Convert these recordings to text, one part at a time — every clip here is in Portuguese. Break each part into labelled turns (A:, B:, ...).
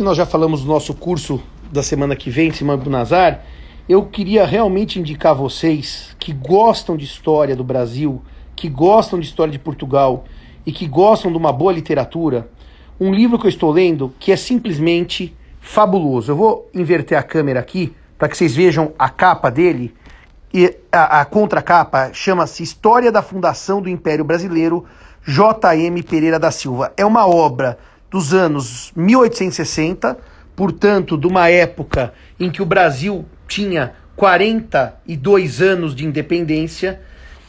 A: que nós já falamos do nosso curso da semana que vem, Semana do Nazar, eu queria realmente indicar a vocês que gostam de história do Brasil, que gostam de história de Portugal e que gostam de uma boa literatura, um livro que eu estou lendo que é simplesmente fabuloso. Eu vou inverter a câmera aqui para que vocês vejam a capa dele. E a, a contracapa chama-se História da Fundação do Império Brasileiro, J.M. Pereira da Silva. É uma obra dos anos 1860, portanto, de uma época em que o Brasil tinha 42 anos de independência,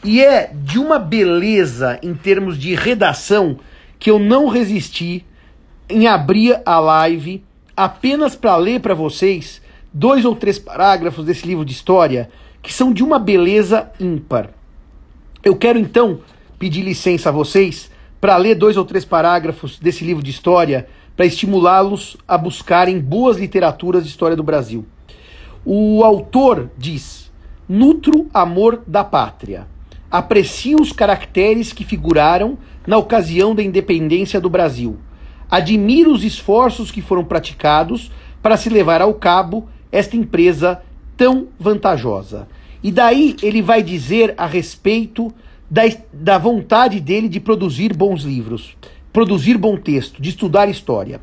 A: e é de uma beleza em termos de redação que eu não resisti em abrir a live apenas para ler para vocês dois ou três parágrafos desse livro de história que são de uma beleza ímpar. Eu quero então pedir licença a vocês para ler dois ou três parágrafos desse livro de história para estimulá-los a buscarem boas literaturas de história do Brasil. O autor diz: Nutro amor da pátria. Aprecio os caracteres que figuraram na ocasião da independência do Brasil. Admiro os esforços que foram praticados para se levar ao cabo esta empresa tão vantajosa. E daí ele vai dizer a respeito da, da vontade dele de produzir bons livros, produzir bom texto, de estudar história.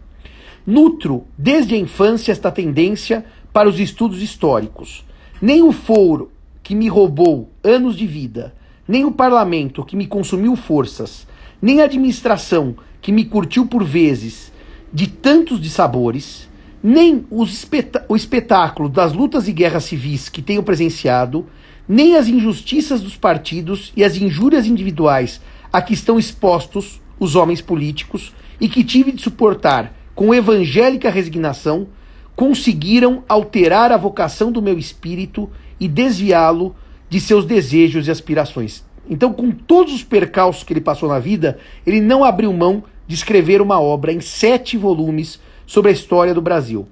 A: Nutro desde a infância esta tendência para os estudos históricos. Nem o foro que me roubou anos de vida, nem o parlamento que me consumiu forças, nem a administração que me curtiu por vezes de tantos dissabores, nem o espetáculo das lutas e guerras civis que tenho presenciado, nem as injustiças dos partidos e as injúrias individuais a que estão expostos os homens políticos e que tive de suportar com evangélica resignação, conseguiram alterar a vocação do meu espírito e desviá-lo de seus desejos e aspirações. Então, com todos os percalços que ele passou na vida, ele não abriu mão de escrever uma obra em sete volumes sobre a história do Brasil.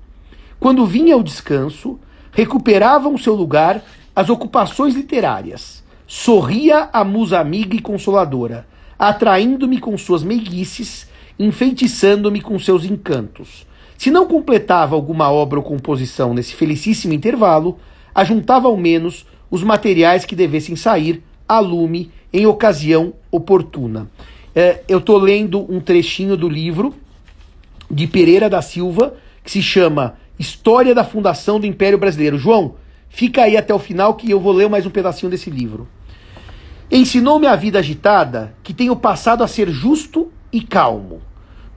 A: Quando vinha ao descanso, recuperavam seu lugar as ocupações literárias. Sorria a musa amiga e consoladora, atraindo-me com suas meiguices, enfeitiçando-me com seus encantos. Se não completava alguma obra ou composição nesse felicíssimo intervalo, ajuntava ao menos os materiais que devessem sair a lume em ocasião oportuna. É, eu estou lendo um trechinho do livro de Pereira da Silva, que se chama História da Fundação do Império Brasileiro. João, fica aí até o final que eu vou ler mais um pedacinho desse livro. Ensinou-me a vida agitada que tenho passado a ser justo e calmo.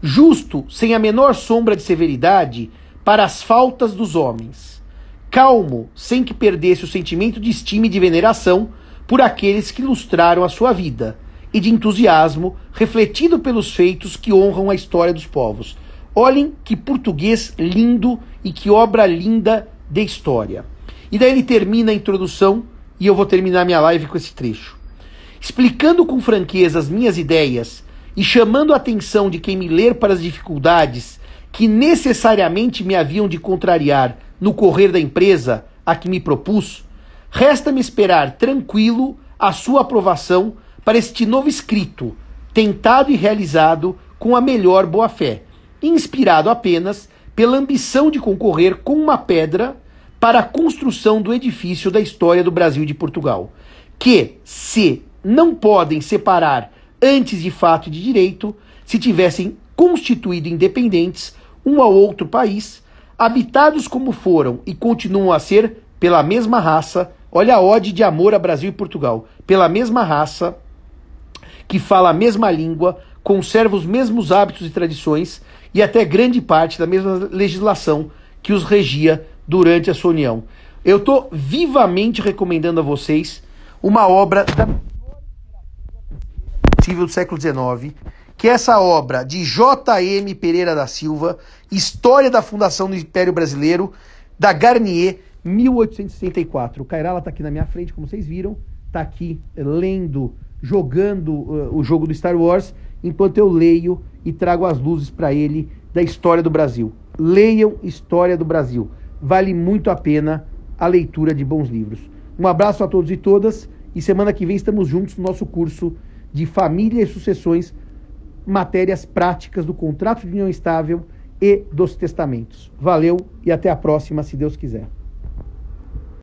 A: Justo, sem a menor sombra de severidade, para as faltas dos homens. Calmo, sem que perdesse o sentimento de estima e de veneração por aqueles que ilustraram a sua vida, e de entusiasmo refletido pelos feitos que honram a história dos povos. Olhem que português lindo e que obra linda de história. E daí ele termina a introdução e eu vou terminar minha live com esse trecho. Explicando com franqueza as minhas ideias e chamando a atenção de quem me ler para as dificuldades que necessariamente me haviam de contrariar no correr da empresa a que me propus, resta-me esperar tranquilo a sua aprovação para este novo escrito, tentado e realizado com a melhor boa-fé inspirado apenas pela ambição de concorrer com uma pedra para a construção do edifício da história do Brasil e de Portugal, que se não podem separar antes de fato e de direito, se tivessem constituído independentes um ao outro país, habitados como foram e continuam a ser pela mesma raça, olha a ode de amor a Brasil e Portugal, pela mesma raça, que fala a mesma língua, conserva os mesmos hábitos e tradições e até grande parte da mesma legislação que os regia durante a sua união. Eu estou vivamente recomendando a vocês uma obra da possível do século XIX, que é essa obra de J.M. Pereira da Silva, História da Fundação do Império Brasileiro, da Garnier, 1864. O Cairala está aqui na minha frente, como vocês viram, está aqui lendo, jogando uh, o jogo do Star Wars, enquanto eu leio e trago as luzes para ele da história do Brasil. Leiam História do Brasil. Vale muito a pena a leitura de bons livros. Um abraço a todos e todas e semana que vem estamos juntos no nosso curso de Família e Sucessões, matérias práticas do contrato de união estável e dos testamentos. Valeu e até a próxima, se Deus quiser.